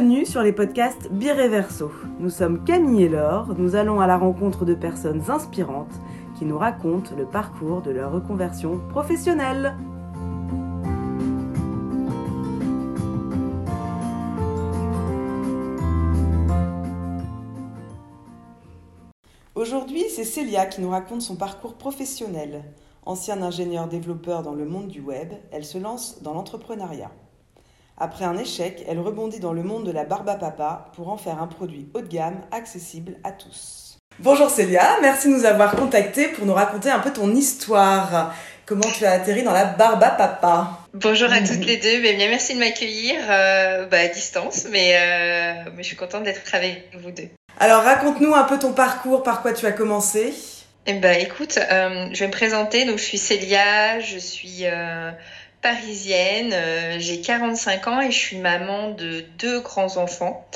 Bienvenue sur les podcasts Bireverso. Nous sommes Camille et Laure, nous allons à la rencontre de personnes inspirantes qui nous racontent le parcours de leur reconversion professionnelle. Aujourd'hui, c'est Célia qui nous raconte son parcours professionnel. Ancienne ingénieure développeur dans le monde du web, elle se lance dans l'entrepreneuriat. Après un échec, elle rebondit dans le monde de la barbe à papa pour en faire un produit haut de gamme accessible à tous. Bonjour Célia, merci de nous avoir contactés pour nous raconter un peu ton histoire. Comment tu as atterri dans la barbe à papa? Bonjour à toutes les deux, bien, merci de m'accueillir euh, bah, à distance, mais, euh, mais je suis contente d'être avec vous deux. Alors raconte-nous un peu ton parcours, par quoi tu as commencé? Eh ben, écoute, euh, je vais me présenter. Donc, je suis Célia, je suis parisienne, euh, j'ai 45 ans et je suis maman de deux grands-enfants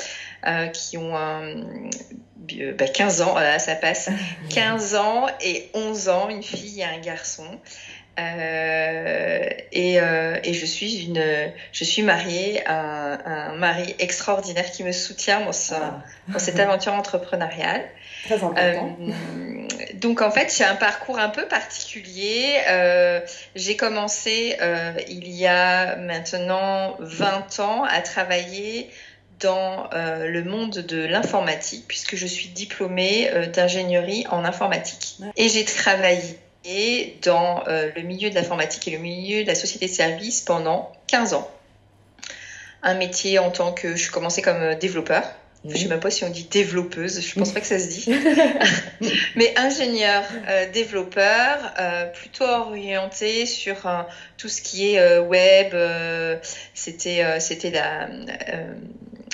euh, qui ont un, 15 bah, ans, voilà, ça passe, 15 ans et 11 ans, une fille et un garçon. Euh, et, euh, et, je suis une, je suis mariée à un, mari extraordinaire qui me soutient dans, ah. dans cette aventure entrepreneuriale. Très important. Euh, donc en fait, j'ai un parcours un peu particulier. J'ai commencé il y a maintenant 20 ans à travailler dans le monde de l'informatique puisque je suis diplômée d'ingénierie en informatique. Et j'ai travaillé dans euh, le milieu de l'informatique et le milieu de la société de services pendant 15 ans. Un métier en tant que je commençais comme euh, développeur. Je ne sais même pas si on dit développeuse, je pense pas que ça se dit. Mais ingénieur, euh, développeur, plutôt orienté sur tout ce qui est web. c'était c'était la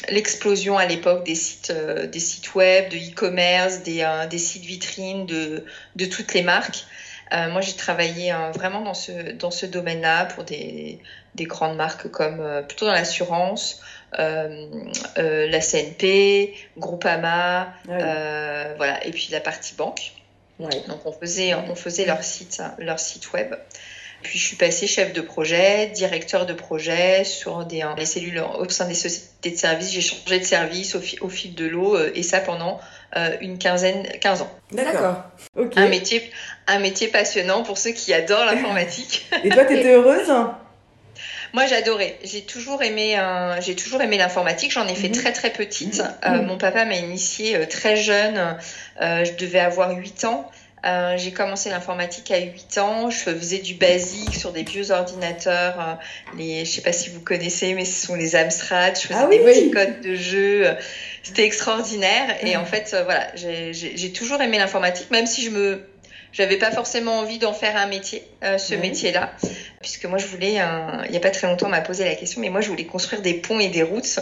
l'explosion à l'époque des sites des sites web, de e-commerce, des, des sites vitrines de de toutes les marques. Euh, moi, j'ai travaillé hein, vraiment dans ce, dans ce domaine-là pour des, des grandes marques comme euh, plutôt dans l'assurance, euh, la CNP, Groupama, ah voilà, et puis la partie banque. Donc on faisait, on faisait leur site, leur site web. Puis je suis passée chef de projet, directeur de projet sur des, les cellules au sein des sociétés de services. J'ai changé de service au, au fil de l'eau et ça pendant euh, une quinzaine, 15 ans. D'accord. Un métier, un métier passionnant pour ceux qui adorent l'informatique. Et toi, t'étais heureuse? Moi, j'adorais. J'ai toujours aimé, euh, j'ai toujours aimé l'informatique. J'en ai fait mhm. très très petite. Mhm. Euh, mon papa m'a initiée euh, très jeune. je devais avoir 8 ans. Euh, j'ai commencé l'informatique à 8 ans. Je faisais du basique sur des vieux ordinateurs. les, je sais pas si vous connaissez, mais ce sont les Amstrad. Je faisais ah des petits codes de jeu. C'était extraordinaire. Et en fait, euh, voilà, j'ai toujours aimé l'informatique, même si je me j'avais pas forcément envie d'en faire un métier, euh, ce métier-là, puisque moi je voulais, un... il y a pas très longtemps, on m'a posé la question, mais moi je voulais construire des ponts et des routes.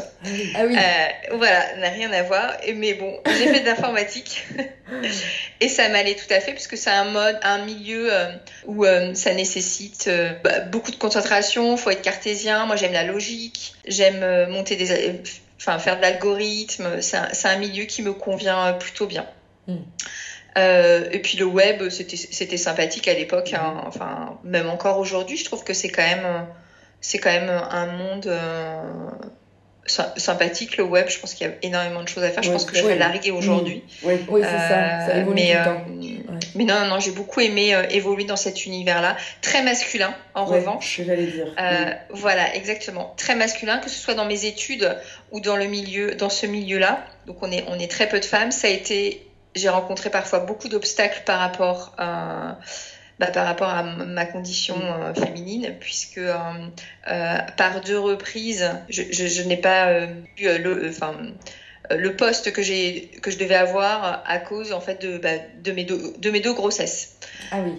Ah oui. Euh, voilà, n'a rien à voir. Mais bon, j'ai fait de l'informatique et ça m'allait tout à fait, puisque c'est un mode, un milieu euh, où euh, ça nécessite euh, bah, beaucoup de concentration, faut être cartésien. Moi j'aime la logique, j'aime monter des, enfin faire de l'algorithme. C'est un, un, milieu qui me convient plutôt bien. Mm. Euh, et puis le web, c'était sympathique à l'époque. Hein. Mhm. Enfin, même encore aujourd'hui, je trouve que c'est quand même, c'est quand même un monde euh, sympathique le web. Je pense qu'il y a énormément de choses à faire. Je pense que je vais larguer aujourd'hui. Oui, oui c'est ça. ça évolue mais, tout le temps. Euh, mais non, non, j'ai beaucoup aimé euh, évoluer dans cet univers-là, très masculin en revanche. J'allais dire. Euh, voilà, exactement, très masculin, que ce soit dans mes études ou dans le milieu, dans ce milieu-là. Donc on est, on est très peu de femmes. Ça a été j'ai rencontré parfois beaucoup d'obstacles par rapport à bah, par rapport à ma condition mm. euh, féminine, puisque euh, euh, par deux reprises, je, je, je n'ai pas eu le, enfin, le poste que j'ai que je devais avoir à cause en fait de, bah, de mes deux de mes deux grossesses. Ah oui.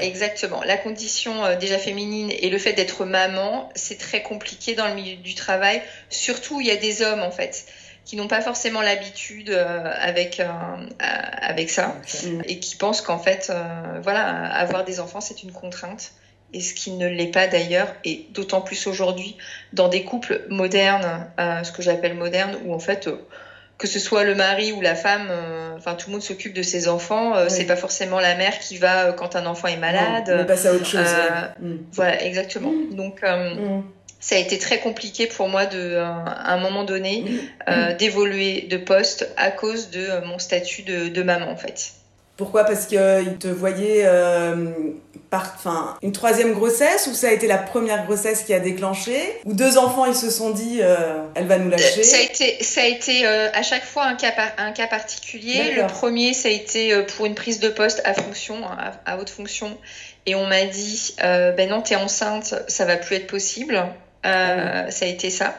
exactement. La condition déjà féminine et le fait d'être maman, c'est très compliqué dans le milieu du travail, surtout où il y a des hommes en fait qui n'ont pas forcément l'habitude euh, avec euh, avec ça et qui pensent qu'en fait euh, voilà avoir des enfants c'est une contrainte et ce qui ne l'est pas d'ailleurs et d'autant plus aujourd'hui dans des couples modernes ce que j'appelle modernes où en fait que ce soit le mari ou la femme, enfin tout le monde s'occupe de ses enfants. C'est pas forcément la mère qui va quand un enfant est malade. Non, on passe à autre chose. Mm. Voilà, exactement. Donc mm ça a été très compliqué pour moi de, à un moment donné, d'évoluer de poste à cause de mon statut de, de maman en fait. Pourquoi? Parce qu'il te voyait euh, par, une troisième grossesse ou ça a été la première grossesse qui a déclenché? Ou deux enfants, ils se sont dit, euh, elle va nous lâcher? Ça a été, ça a été euh, à chaque fois un cas, un cas particulier. Le premier, ça a été pour une prise de poste à fonction, à, haute fonction. Et on m'a dit, ben non, t'es enceinte, ça va plus être possible. Ah ça a été ça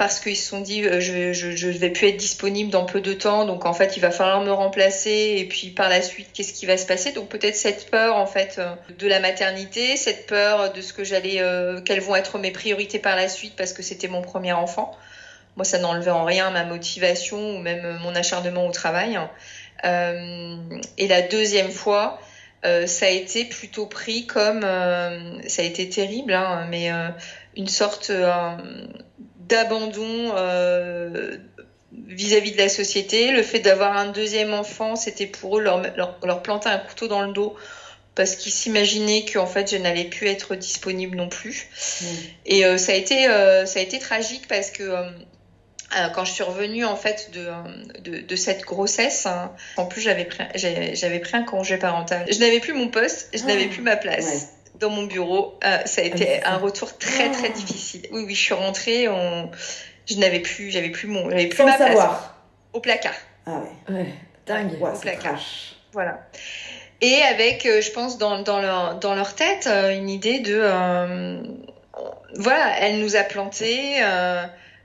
parce qu'ils se sont dit euh, je, je, vais plus être disponible dans peu de temps, donc en fait il va falloir me remplacer et puis par la suite qu'est-ce qui va se passer? Donc peut-être cette peur en fait euh, de la maternité, cette peur de ce que j'allais, euh, quelles vont être mes priorités par la suite parce que c'était mon premier enfant. Moi ça n'enlevait en rien ma motivation ou même mon acharnement au travail. et la deuxième fois, ça a été plutôt pris comme, ça a été terrible, hein, mais une sorte d'abandon euh, vis-à-vis de la société. Le fait d'avoir un deuxième enfant, c'était pour eux leur, leur, planter un couteau dans le dos parce qu'ils s'imaginaient qu'en fait je n'allais plus être disponible non plus. Mm. Et euh, ça a été euh, ça a été tragique parce que quand je suis revenue en fait de, de, cette grossesse, hein, en plus j'avais pris j'avais pris un congé parental. Je n'avais plus mon poste, je n'avais ah. plus ma place dans mon bureau. Euh, ça a été un retour très très difficile. Oui, oui, je suis rentrée, on... je n'avais plus, j'avais plus mon, j'avais plus Sans ma savoir. place. Au placard. Ah ouais. ouais. Dingue. au placard. Voilà. Et avec, euh, je pense, dans, dans, leur, dans leur tête, euh, une idée de, voilà, elle nous a plantés.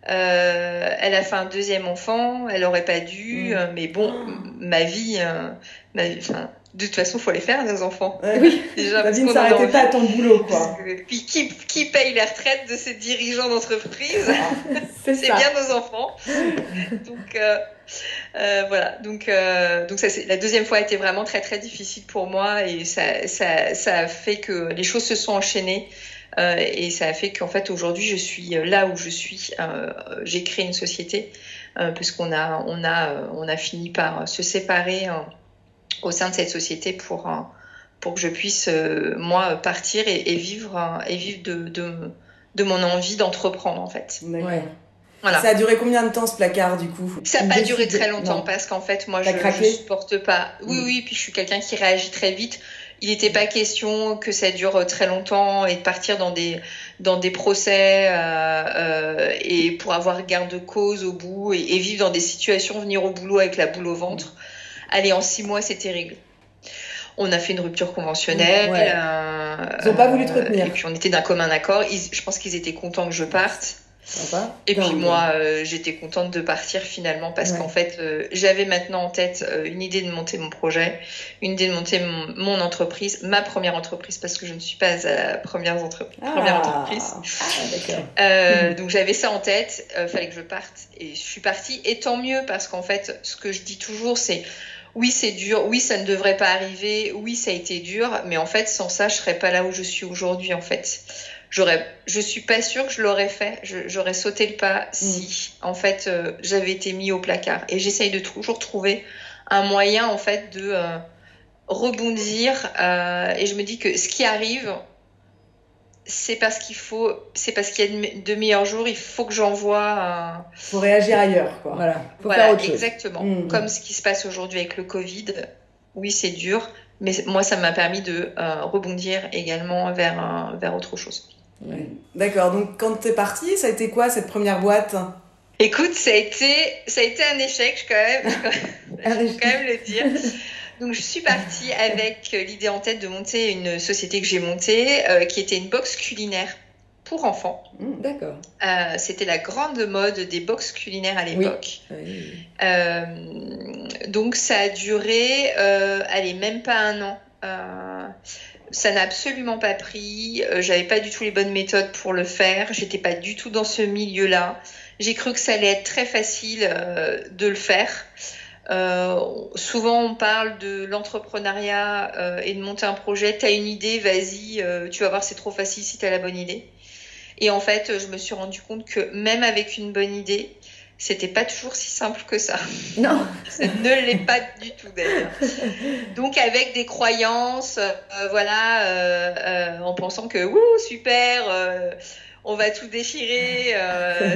elle a fait un deuxième enfant, elle aurait pas dû, mm. mais bon, ma vie, ma vie de toute façon, faut les faire, nos enfants. oui, déjà. La vie ne s'arrêtait pas à ton boulot, quoi. Puis qui, qui paye les retraites de ces dirigeants d'entreprise C'est bien nos enfants. Donc, euh, euh, voilà. Donc, euh, donc ça, la deuxième fois a été vraiment très, très difficile pour moi et ça, ça, ça a fait que les choses se sont enchaînées. Euh, et ça a fait qu'en fait aujourd'hui je suis là où je suis. Euh, j'ai créé une société euh, puisqu'on a on a on a fini par se séparer au sein de cette société pour, euh, pour que je puisse, euh, moi, partir et, vivre, euh, et vivre de, de, de mon envie d'entreprendre, en fait. Voilà. Ça a duré combien de temps ce placard du coup? Ça n'a pas duré très longtemps parce qu'en fait moi je ne supporte pas. Oui mm. oui, puis je suis quelqu'un qui réagit très vite. Il n'était pas question que ça dure très longtemps et de partir dans des dans des procès euh, et pour avoir garde de cause au bout et, et, vivre dans des situations, venir au boulot avec la boule au ventre. Allez, en six mois, c'était réglé. On a fait une rupture conventionnelle. Euh, Ils n'ont pas voulu te retenir. Et puis on était d'un commun accord. je pense qu'ils étaient contents que je parte. Et puis moi, euh, j'étais contente de partir finalement parce qu'en fait, euh, j'avais maintenant en tête une idée de monter mon projet, une idée de monter mon, entreprise, ma première entreprise parce que je ne suis pas à la première, ah. première entreprise. Ah, donc j'avais ça en tête, fallait que je parte et je suis partie. Et tant mieux parce qu'en fait, ce que je dis toujours, c'est oui, c'est dur, oui, ça ne devrait pas arriver, oui, ça a été dur, mais en fait, sans ça, je serais pas là où je suis aujourd'hui, en fait. J'aurais, je suis pas sûre que je l'aurais fait, j'aurais sauté le pas si, mm. en fait, euh, j'avais été mis au placard. Et j'essaye de toujours trouver un moyen, en fait, de euh, rebondir. Euh, et je me dis que ce qui arrive, c'est parce qu'il faut, c'est parce qu'il y a de meilleurs jours, il faut que j'envoie un. Faut réagir ailleurs, quoi. Voilà. Faut faire autre exactement. Mmh. Comme ce qui se passe aujourd'hui avec le Covid. Oui, c'est dur, mais moi, ça m'a permis de euh, rebondir également vers, vers autre chose. D'accord. Donc, quand tu es partie, ça a été quoi cette première boîte? Écoute, ça a été, ça a été un échec, quand même. je peux quand même le dire. Donc je suis partie avec l'idée en tête de monter une société que j'ai montée, euh, qui était une box culinaire pour enfants. Mmh, d'accord. Euh, c'était la grande mode des box culinaires à l'époque. Euh, donc ça a duré, allez, même pas un an. ça n'a absolument pas pris. J'avais pas du tout les bonnes méthodes pour le faire. J'étais pas du tout dans ce milieu-là. J'ai cru que ça allait être très facile de le faire. Euh, souvent, on parle de l'entrepreneuriat euh, et de monter un projet. Tu as une idée, vas-y, euh, tu vas voir, c'est trop facile si tu as la bonne idée. Et en fait, je me suis rendu compte que même avec une bonne idée, c'était pas toujours si simple que ça. Non. ça ne l'est pas du tout d'ailleurs. Donc avec des croyances, voilà, en pensant que, wouh, super on va tout déchirer,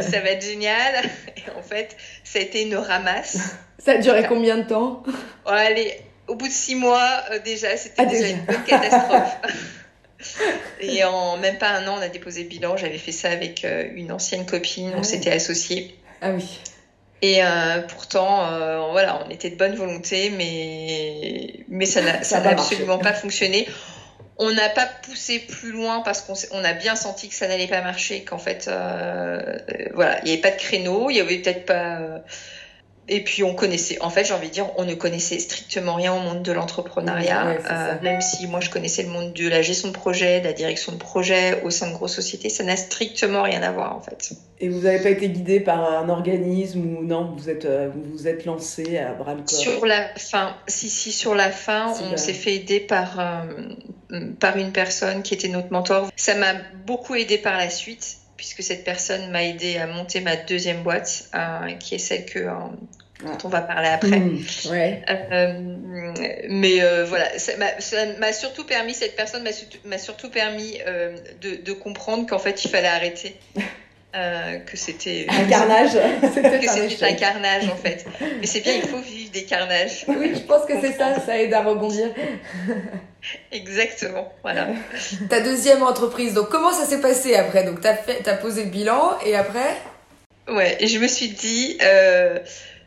ça va être génial. Et en fait, ça a été une ramasse. Ça a duré combien de temps? Allez, au bout de six mois, déjà, c'était ah, déjà, une bonne catastrophe. Et en même pas un an, on a déposé le bilan. J'avais fait ça avec une ancienne copine, on ah s'était associés. Ah oui. Et euh, pourtant, euh, voilà, on était de bonne volonté, mais, mais ça n'a absolument pas fonctionné. On n'a pas poussé plus loin parce qu'on on a bien senti que ça n'allait pas marcher, qu'en fait, euh, voilà, il n'y avait pas de créneau, il n'y avait peut-être pas et puis on connaissait, en fait j'ai envie de dire, on ne connaissait strictement rien au monde de l'entrepreneuriat, euh, même si moi je connaissais le monde de la gestion de projet, de la direction de projet au sein de grosses sociétés, ça n'a strictement rien à voir en fait. Et vous n'avez pas été guidé par un organisme ou non, vous êtes euh, vous, vous êtes lancé à bras le corps Sur la fin, si si sur la fin, on s'est fait aider par euh, par une personne qui était notre mentor. Ça m'a beaucoup aidé par la suite puisque cette personne m'a aidé à monter ma deuxième boîte, qui est celle que, dont on va parler après. Mmh, ouais. euh, mais euh, voilà, ça m'a surtout permis, cette personne m'a surtout permis euh, de, de, comprendre qu'en fait il fallait arrêter. Que c'était un carnage. Que c'était un carnage en fait. Mais c'est bien il faut vivre des carnages. Oui je pense que c'est ça ça aide à rebondir. Exactement voilà. Ta deuxième entreprise donc comment ça s'est passé après? Donc t'as fait as posé le bilan et après? Ouais et je me suis dit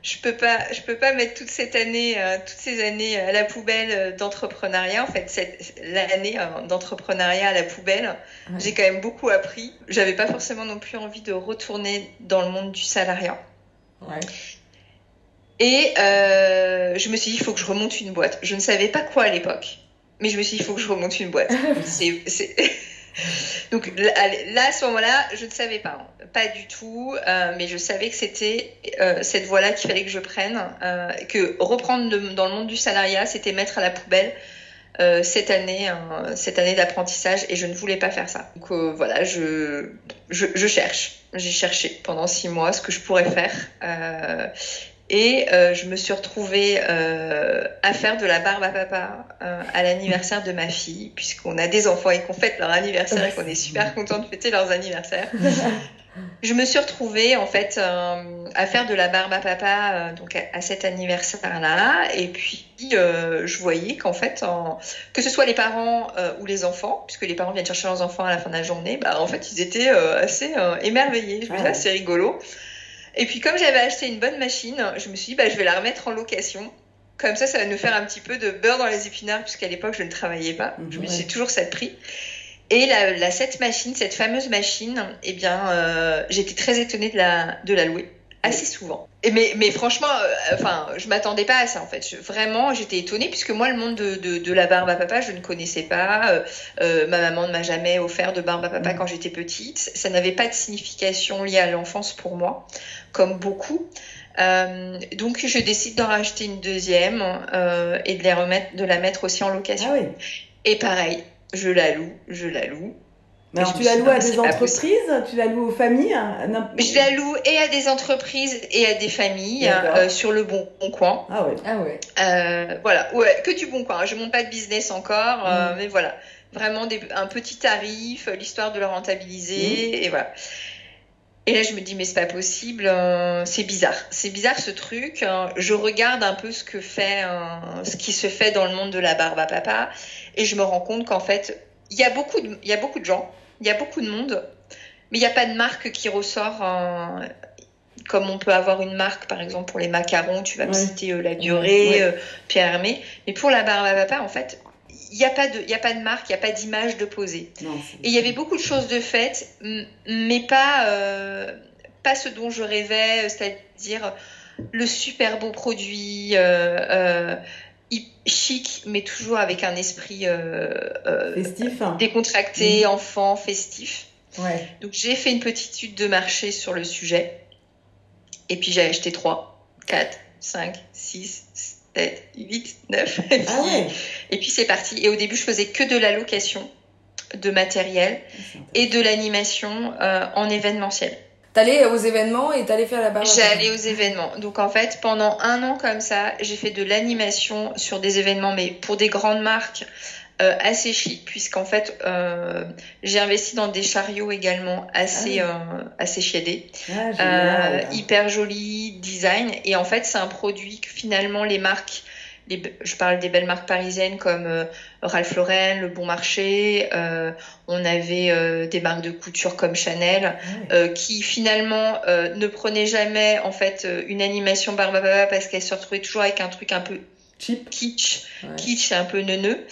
je peux pas, je peux pas mettre toute cette année, euh, toutes ces années à la poubelle euh, d'entrepreneuriat. En fait, cette l'année euh, d'entrepreneuriat à la poubelle, j'ai quand même beaucoup appris. J'avais pas forcément non plus envie de retourner dans le monde du salariat. Ouais. Et je me suis dit, il faut que je remonte une boîte. Je ne savais pas quoi à l'époque, mais je me suis dit, il faut que je remonte une boîte. c'est donc là, à ce moment-là, je ne savais pas, hein. pas du tout, euh, mais je savais que c'était euh, cette voie-là qu'il fallait que je prenne, euh, que reprendre dans le monde du salariat, c'était mettre à la poubelle cette année, hein, année d'apprentissage, et je ne voulais pas faire ça. Donc voilà, je cherche. J'ai cherché pendant six mois ce que je pourrais faire. Et euh, je me suis retrouvée euh, à faire de la barbe à papa euh, à l'anniversaire de ma fille, puisqu'on a des enfants et qu'on fête leur anniversaire et qu'on est super content de fêter leurs anniversaires. je me suis retrouvée en fait à faire de la barbe à papa donc à, cet anniversaire-là. Et puis je voyais qu'en fait, que ce soit les parents ou les enfants, puisque les parents viennent chercher leurs enfants à la fin de la journée, bah, en fait ils étaient assez émerveillés. Je me disais, c'est rigolo. Et puis comme j'avais acheté une bonne machine, je me suis dit, bah, je vais la remettre en location. Comme ça, ça va nous faire un petit peu de beurre dans les épinards, puisqu'à l'époque, je ne travaillais pas. Je me suis toujours ça de prix. Et la, cette machine, cette fameuse machine, eh bien, euh, j'étais très étonnée de la, de la louer assez souvent. Et mais, mais franchement, euh, enfin, je m'attendais pas à ça en fait. vraiment, j'étais étonnée puisque moi, le monde de, de, de, la barbe à papa, je ne connaissais pas. Euh, euh ma maman ne m'a jamais offert de barbe à papa mm. quand j'étais petite. Ça n'avait pas de signification liée à l'enfance pour moi, comme beaucoup. Euh, donc, je décide d'en racheter une deuxième euh, et de, les remettre, de la mettre aussi en location. Ah oui. Et pareil, je la loue, je la loue. Mais alors, tu la loues à des entreprises? Tu la loues aux familles? Je la loue et à des entreprises et à des familles euh, sur le bon, coin. Ah ouais. Ah ouais. Euh, voilà, ouais, que du bon coin. Je monte pas de business encore, euh, mm. mais voilà, vraiment des, un petit tarif, l'histoire de le rentabiliser mm. et voilà. Et là, je me dis, mais c'est pas possible, c'est bizarre. C'est bizarre ce truc. Hein. Je regarde un peu ce que fait, ce qui se fait dans le monde de la barbe à papa, et je me rends compte qu'en fait, il y a beaucoup de, il y a beaucoup de gens il y a beaucoup de monde, mais il n'y a pas de marque qui ressort comme on peut avoir une marque, par exemple pour les macarons, tu vas me citer euh, La Durée, euh, Pierre Hermé, mais pour la barbe à papa, en fait, il n'y a pas de, a pas de marque, il n'y a pas d'image de poser. Et il y avait beaucoup de choses de faites, mais pas, euh, pas ce dont je rêvais, c'est-à-dire le super beau produit, chic, mais toujours avec un esprit euh, euh, festif, hein. décontracté, mmh. enfant, festif. Ouais. Donc j'ai fait une petite étude de marché sur le sujet. Et puis j'ai acheté 3, 4, 5, 6, 7, 8, 9. Et puis, ah et puis c'est parti. Et au début, je faisais que de la location de matériel ah, et de l'animation euh, en événementiel. T'allais aux événements et t'allais faire la barbe J'allais aux événements. Donc en fait, pendant un an comme ça, j'ai fait de l'animation sur des événements, mais pour des grandes marques euh, assez chic puisqu'en fait euh, j'ai investi dans des chariots également assez Ah. euh, assez chiadés, Ah, euh, hyper joli design. Et en fait c'est un produit que finalement les marques les, je parle des belles marques parisiennes comme euh, Ralph Lauren, Le Bon Marché, euh, on avait euh, des marques de couture comme Chanel euh, qui finalement ne prenaient jamais en fait une animation Barbapapa parce qu'elles se retrouvaient toujours avec un truc un peu Cheap. kitsch, Ouais. kitsch et un peu neuneux.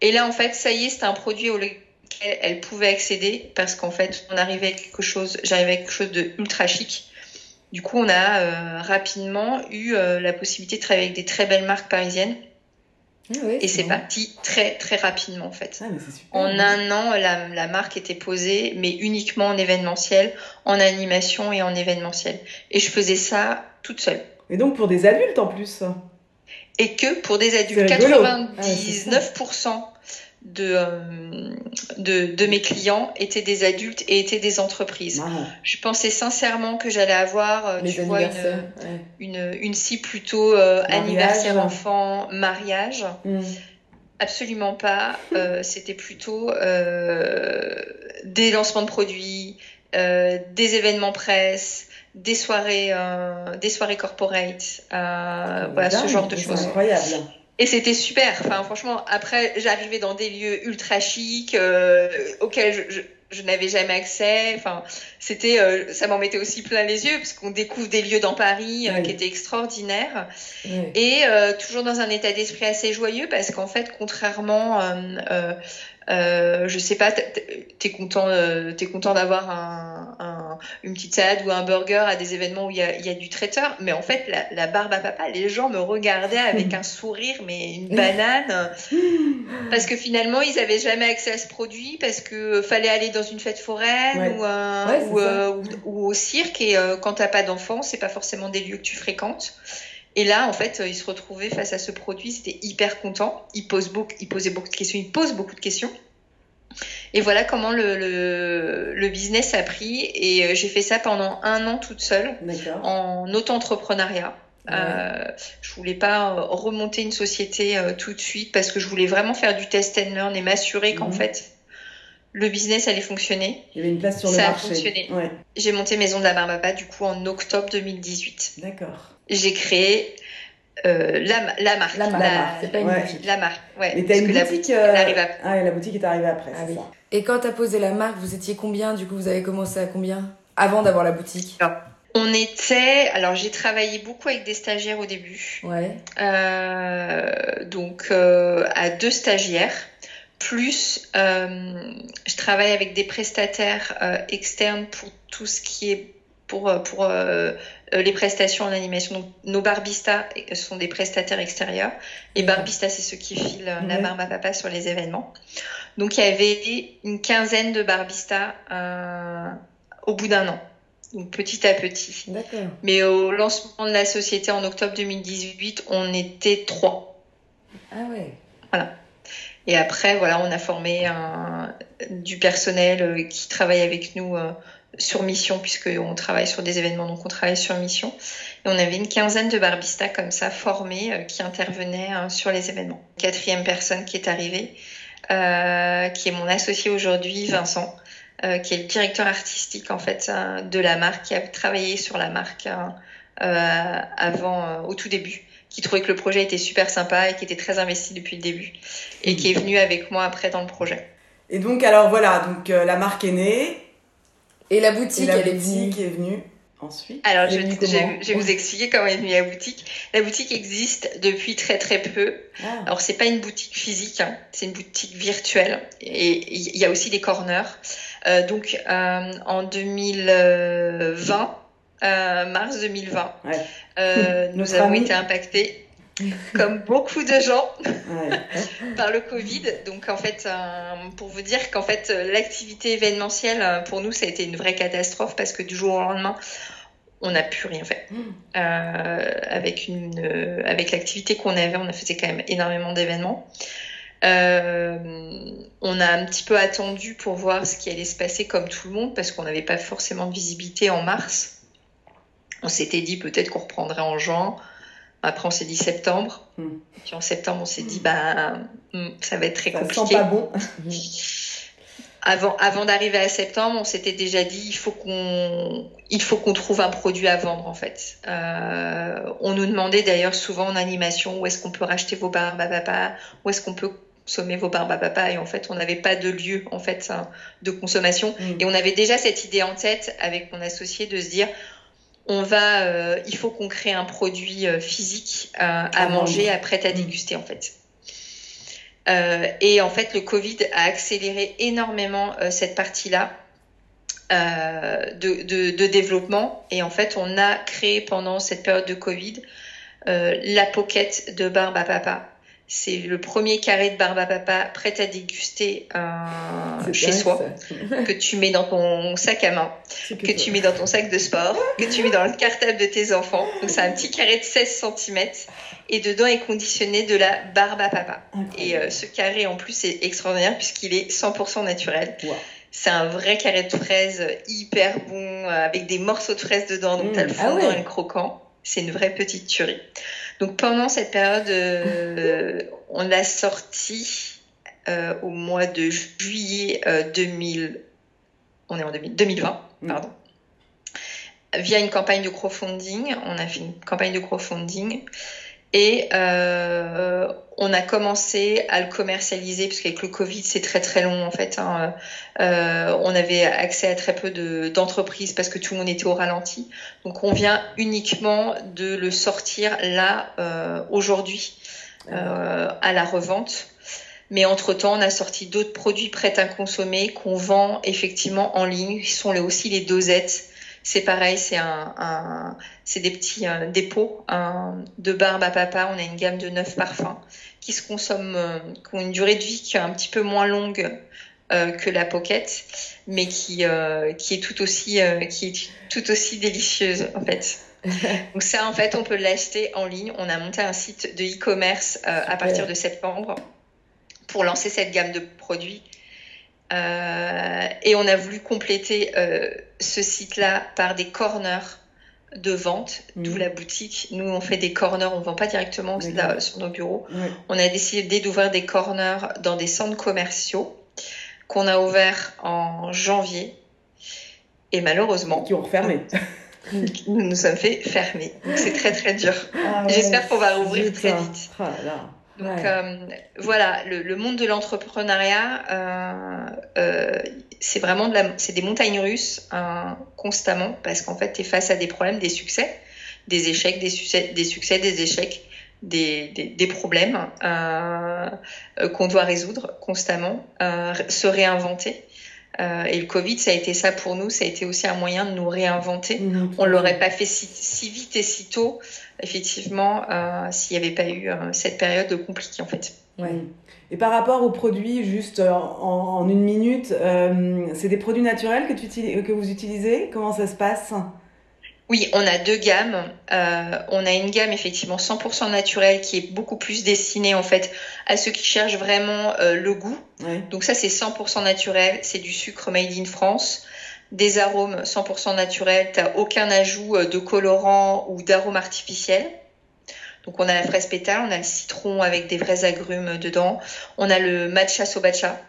Et là, en fait, ça y est, c'était un produit auquel elle pouvait accéder parce qu'en fait, on arrivait à quelque chose, j'arrivais à quelque chose de ultra chic. Du coup, on a euh, rapidement eu euh, la possibilité de travailler avec des très belles marques parisiennes Ah ouais, et c'est parti très très rapidement en fait. Ah, super. En un an, la, la marque était posée, mais uniquement en événementiel, en animation et en événementiel. Et je faisais ça toute seule. Et donc pour des adultes en plus. et que pour des adultes, C'est rigolo. 99% de, euh, de, de mes clients étaient des adultes et étaient des entreprises. Je pensais sincèrement que j'allais avoir, euh, tu vois, une, ouais. une, une cible plutôt euh, anniversaire enfant, mariage. Mm. Absolument pas. Euh, C'était plutôt euh, des lancements de produits, des événements presse, des soirées, des soirées corporate, voilà ce genre de c'est choses. incroyable. Et c'était super. Enfin, franchement, après, j'arrivais dans des lieux ultra chics euh, auxquels je, je, je n'avais jamais accès. Enfin, c'était, euh, ça m'en mettait aussi plein les yeux parce qu'on découvre des lieux dans Paris euh, Oui. qui étaient extraordinaires et euh, toujours dans un état d'esprit assez joyeux parce qu'en fait, contrairement, euh, euh, euh, je sais pas, t'es content, euh, t'es content d'avoir un, un- une petite salade ou un burger à des événements où il y a, y a du traiteur, mais en fait, la, la barbe à papa, les gens me regardaient avec un sourire, mais une banane, parce que finalement, ils avaient jamais accès à ce produit parce que fallait aller dans une fête foraine Ouais. ou, un- Ouais, ou, euh, ou, ou au cirque et euh, quand t'as pas d'enfants, c'est pas forcément des lieux que tu fréquentes. Et là, en fait, euh, ils se retrouvaient face à ce produit, c'était hyper content. Ils posent beaucoup, ils posaient beaucoup de questions, ils posent beaucoup de questions. Et voilà comment le, le, le business a pris. Et euh, j'ai fait ça pendant un an toute seule, en auto-entrepreneuriat. Ouais. Euh, je voulais pas euh, remonter une société euh, tout de suite parce que je voulais vraiment faire du test and learn et m'assurer qu'en Mhm. fait le business allait fonctionner. Il y avait une place sur le Ça a marché. fonctionné. Ouais. J'ai monté Maison de la Barbapa du coup en octobre 2018 D'accord. J'ai créé euh, la, la marque. La marque, c'est pas une Ouais. boutique. La marque, ouais. Mais t'as une que la boutique. boutique, euh. Ah, et la boutique est arrivée après, Ah oui. ça. Et quand t'as posé la marque, vous étiez combien Du coup, vous avez commencé à combien Avant d'avoir la boutique? On était, alors j'ai travaillé beaucoup avec des stagiaires au début, Ouais. euh, donc euh, à deux stagiaires, plus je travaille avec des prestataires externes pour tout ce qui est pour, euh, pour euh, euh, les prestations en animation. Donc, nos barbistas sont des prestataires extérieurs. Les D'accord. barbistas, c'est ceux qui filent la barbe à papa sur les événements. Donc, il y avait une quinzaine de barbistas euh, au bout d'un an. Donc, petit à petit. Mais au lancement de la société en octobre 2018, on était trois. Ah ouais. Et après, voilà, on a formé un, du personnel qui travaille avec nous euh, sur mission, puisqu'on travaille sur des événements, donc on travaille sur mission. Et on avait une quinzaine de barbistas comme ça, formés, euh, qui intervenaient euh, sur les événements. Quatrième personne qui est arrivée, euh, qui est mon associé aujourd'hui, Vincent, euh, qui est le directeur artistique en fait euh, de la marque, qui a travaillé sur la marque euh, euh, avant, euh, au tout début qui trouvait que le projet était super sympa et qui était très investi depuis le début et qui est venu avec moi après dans le projet. Et donc, alors voilà, donc euh, la marque est née. Et la Et boutique, la elle est venue. boutique est venue ensuite. Alors, je, vais vous expliquer comment est venue la boutique. La boutique existe depuis très très peu. Ah, Alors, c'est pas une boutique physique, hein, c'est une boutique virtuelle. Et il y a aussi des corners. Euh, donc, euh, en 2020, euh, mars 2020, Ouais. euh, nous avons été impactés, comme beaucoup de gens, par le Covid. Donc en fait, euh, pour vous dire qu'en fait euh, l'activité événementielle euh, pour nous ça a été une vraie catastrophe parce que du jour au lendemain on n'a plus rien fait. Euh, avec une euh, avec l'activité qu'on avait, on a fait quand même énormément d'événements. Euh, on a un petit peu attendu pour voir ce qui allait se passer comme tout le monde parce qu'on n'avait pas forcément de visibilité en mars. On s'était dit peut-être qu'on reprendrait en juin. Après, on s'est dit septembre. Hmm. Puis en septembre, on s'est dit, bah, hmm, ça va être très Ça compliqué. sent pas bon. Avant, avant d'arriver à septembre, on s'était déjà dit il faut qu'on il faut qu'on trouve un produit à vendre en fait. Euh, on nous demandait d'ailleurs souvent en animation où est-ce qu'on peut racheter vos barbes à papa, où est-ce qu'on peut consommer vos barbes à papa? Et en fait on n'avait pas de lieu en fait hein, de consommation Mm. et on avait déjà cette idée en tête avec mon associé de se dire on va euh, il faut qu'on crée un produit euh, physique euh, à À manger, vendre. à prêt à Mm. déguster en fait. Euh, et en fait, le Covid a accéléré énormément euh, cette partie-là euh, de, de, de développement. Et en fait, on a créé pendant cette période de Covid euh, la pocket de barbe à papa. C'est le premier carré de barbe à papa prêt à déguster euh, chez soi, ça. que tu mets dans ton sac à main, que tu mets dans ton sac de sport, que tu mets dans le cartable de tes enfants. Donc c'est un petit carré de 16 cm et dedans est conditionné de la barbe à papa. Et euh, ce carré en plus est extraordinaire puisqu'il est 100% naturel. Wow. C'est un vrai carré de fraises hyper bon euh, avec des morceaux de fraises dedans. Donc Mmh. t'as le Ah fondant ouais. et le croquant. C'est une vraie petite tuerie. Donc pendant cette période, euh, on l'a sorti euh, au mois de juillet euh, 2000. On est en 2000 2020, Mmh. pardon. Via une campagne de crowdfunding, on a fait une campagne de crowdfunding et euh, on a commencé à le commercialiser parce qu'avec le Covid c'est très très long en fait. hein. Euh, on avait accès à très peu de- d'entreprises parce que tout le monde était au ralenti. Donc on vient uniquement de le sortir là euh, aujourd'hui euh, à la revente. Mais entre-temps, on a sorti d'autres produits prêts à consommer qu'on vend effectivement en ligne, qui sont aussi les dosettes. C'est pareil, c'est un, un- c'est des petits euh, dépôts de barbe à papa. On a une gamme de neuf parfums qui se consomment, euh, qui ont une durée de vie qui est un petit peu moins longue euh, que la pocket, mais qui, euh, qui est tout aussi, qui est tout aussi délicieuse en fait. Donc ça, en fait, on peut l'acheter en ligne. On a monté un site de e-commerce à partir de septembre pour lancer cette gamme de produits. Euh, et on a voulu compléter euh, ce site-là par des corners de vente, d'où la boutique. Nous, on fait des corners, on vend pas directement là, sur nos bureaux. On a décidé d'ouvrir des corners dans des centres commerciaux qu'on a ouverts en janvier. Et malheureusement, Qui ont refermé. nous nous sommes fait fermer. C'est très très dur. Ah ouais, J'espère qu'on va rouvrir très vite. Ah là. Donc Ouais. euh, voilà, le, le monde de l'entrepreneuriat, euh, euh, c'est vraiment de la, c'est des montagnes russes euh, constamment parce qu'en fait, tu es face à des problèmes, des succès, des échecs, des succès, des, succès, des échecs, des, des, des problèmes euh, qu'on doit résoudre constamment, euh, se réinventer. Euh, et le Covid, ça a été ça pour nous, ça a été aussi un moyen de nous réinventer. Mhm. On l'aurait pas fait si, si vite et si tôt, effectivement, euh, s'il n'y avait pas eu euh, cette période compliquée en fait. Ouais. Et par rapport aux produits, juste en, en une minute, c'est des produits naturels que, tu, que vous utilisez? Comment ça se passe? Oui, on a deux gammes. Euh, on a une gamme effectivement 100% naturelle qui est beaucoup plus destinée en fait à ceux qui cherchent vraiment euh, le goût. Donc ça c'est 100% naturel, c'est du sucre made in France, des arômes 100% naturels, t'as aucun ajout euh, de colorant ou d'arôme artificiel. Donc on a la fraise pétale, on a le citron avec des vrais agrumes dedans, on a le matcha sobacha,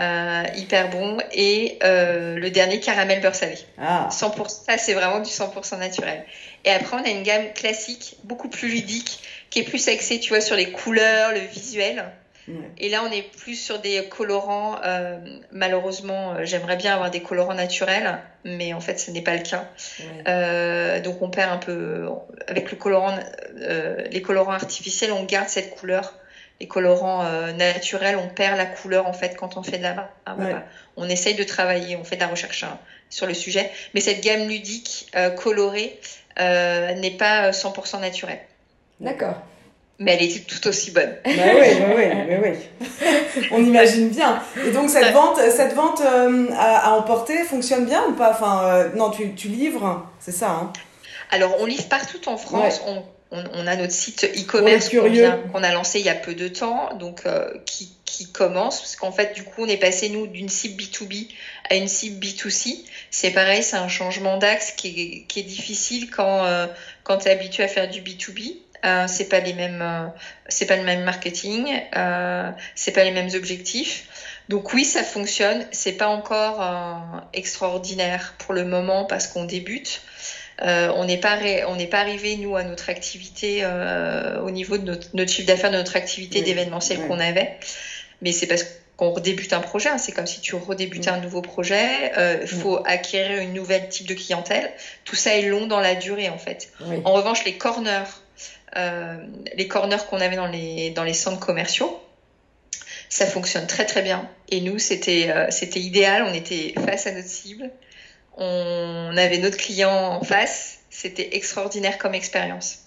euh, hyper bon, et euh, le dernier caramel beurre salé. Ah, 100%, ça c'est vraiment du 100% naturel. Et après on a une gamme classique, beaucoup plus ludique, qui est plus axée, tu vois, sur les couleurs, le visuel. Et là on est plus sur des colorants. euh, malheureusement, j'aimerais bien avoir des colorants naturels, mais en fait ce n'est pas le cas. Donc on perd un peu avec le colorant, les colorants artificiels, on garde cette couleur. Les colorants euh, naturels, on perd la couleur en fait quand on fait de la papa. Ouais. On essaye de travailler, on fait de la recherche hein, sur le sujet, mais cette gamme ludique euh, colorée euh, n'est pas euh, 100% naturelle, D'accord. mais elle est tout aussi bonne. Bah oui, bah oui, bah oui. On imagine bien. Et donc cette vente, cette vente à, à emporter fonctionne bien ou pas? Enfin, non, tu, tu livres, c'est ça. Hein? Alors, on livre partout en France. On, on- on a notre site e-commerce qu'on a lancé il y a peu de temps, donc euh, qui, qui commence, parce qu'en fait, du coup, on est passé, nous, d'une cible B2B à une cible B2C. C'est pareil, c'est un changement d'axe qui est, qui est difficile quand, euh, quand tu es habitué à faire du B2B. Euh, c'est pas les mêmes, euh, c'est pas le même marketing, euh, c'est pas les mêmes objectifs. Donc oui, ça fonctionne. C'est pas encore euh, extraordinaire pour le moment parce qu'on débute. Euh, on n'est pas on n'est pas arrivé nous à notre activité euh, au niveau de notre, notre chiffre d'affaires de notre activité Oui. d'événementiel qu'on avait. Mais c'est parce qu'on redébute un projet. hein. C'est comme si tu redébutais un nouveau projet. Il faut acquérir une nouvelle type de clientèle. Tout ça est long dans la durée en fait. En revanche, les corners, euh, les corners qu'on avait dans les, dans les centres commerciaux, ça fonctionne très très bien. Et nous, c'était euh, c'était idéal. On était face à notre cible. On avait notre client en face. C'était extraordinaire comme expérience.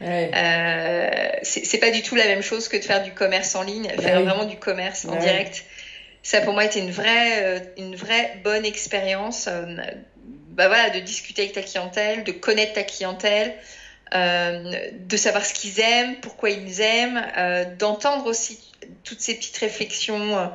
Ouais. Euh, c'est pas du tout la même chose que de faire du commerce en ligne, faire vraiment du commerce en Ouais. direct. Ça pour moi était une vraie, euh, une vraie bonne expérience. euh, bah voilà, de discuter avec ta clientèle, de connaître ta clientèle, euh, de savoir ce qu'ils aiment, pourquoi ils aiment, euh, d'entendre aussi toutes ces petites réflexions.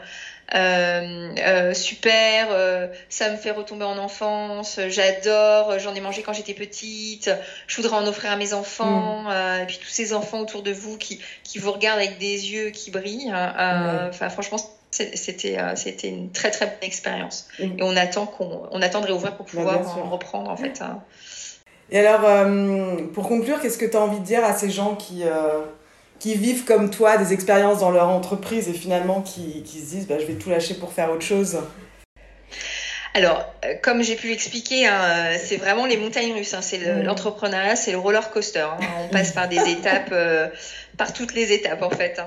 Euh, euh, super, euh, ça me fait retomber en enfance, j'adore, j'en ai mangé quand j'étais petite, je voudrais en offrir à mes enfants, euh, et puis tous ces enfants autour de vous qui, qui vous regardent avec des yeux qui brillent. Ouais. Enfin, franchement, c'était c'était une très très bonne expérience. Mm. Et on attend qu'on on attend de réouvrir pour Bah, pouvoir en reprendre en fait. hein. Et alors, euh, pour conclure, qu'est-ce que tu as envie de dire à ces gens qui, euh, qui vivent comme toi des expériences dans leur entreprise et finalement qui, qui se disent bah, je vais tout lâcher pour faire autre chose Alors, euh, comme j'ai pu l'expliquer, hein, euh, c'est vraiment les montagnes russes. hein, c'est le- Mm. l'entrepreneuriat, c'est le roller coaster. hein. on passe par des étapes, euh, par toutes les étapes en fait.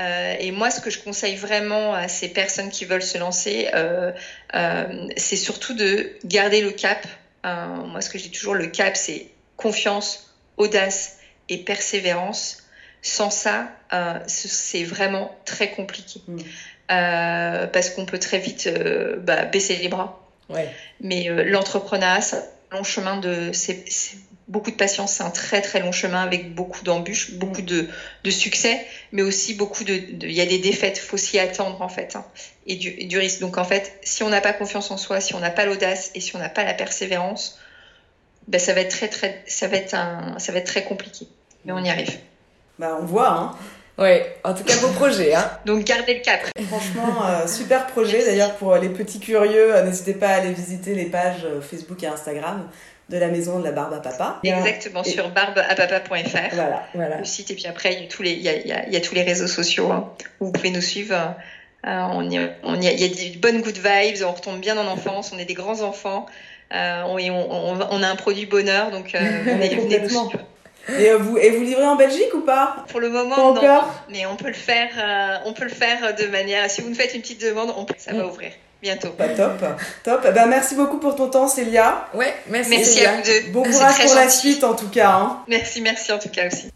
Euh, et moi, ce que je conseille vraiment à ces personnes qui veulent se lancer, euh, c'est surtout de garder le cap. Moi, ce que je dis toujours, le cap, c'est confiance, audace et persévérance. Sans ça, euh, ce- c'est vraiment très compliqué. Mm. Euh, parce qu'on peut très vite euh, bah, baisser les bras. Ouais. Mais l'entrepreneuriat, c'est un long chemin de. C'est c'est beaucoup de patience, c'est un très très long chemin avec beaucoup d'embûches, beaucoup de, de succès, mais aussi beaucoup de. de- Il y a des défaites, faut s'y attendre en fait, hein, et, du, et du risque. Donc en fait, si on n'a pas confiance en soi, si on n'a pas l'audace et si on n'a pas la persévérance, ben, ça va être très très, ça va être un, ça va être très compliqué. Mais on y arrive. Bah, On voit, hein. Ouais. En tout cas, beau projet, hein. Donc gardez le cap. franchement, euh, super projet. D'ailleurs, pour les petits curieux, euh, n'hésitez pas à aller visiter les pages euh, Facebook et Instagram de la maison de la barbe à papa. Exactement Et- sur barbeapapa.fr. Voilà. Voilà. le site et puis après il y a tous les il y a, il y a- il y a tous les réseaux sociaux hein, où vous pouvez nous suivre Euh, on y, on y a, il y a des bonnes good vibes on retombe bien en enfance on est des grands enfants on, on, on, on a un produit bonheur donc euh, venez, venez nous suivre Et, euh, vous, et vous livrez en Belgique ou pas? Pour le moment Pas non encore? Mais on peut le faire euh, on peut le faire de manière si vous nous faites une petite demande on peut, ça va Mm. ouvrir bientôt Bah, top, top. Ben, merci beaucoup pour ton temps, Célia. Ouais, merci. merci Célia. à vous deux Bon courage pour la suite, en tout cas. Hein. merci merci en tout cas aussi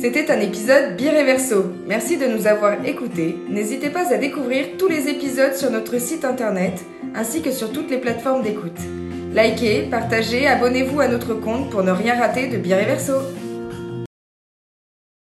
C'était un épisode Bireverso. Merci de nous avoir écoutés. N'hésitez pas à découvrir tous les épisodes sur notre site internet ainsi que sur toutes les plateformes d'écoute. Likez, partagez, abonnez-vous à notre compte pour ne rien rater de Bireverso.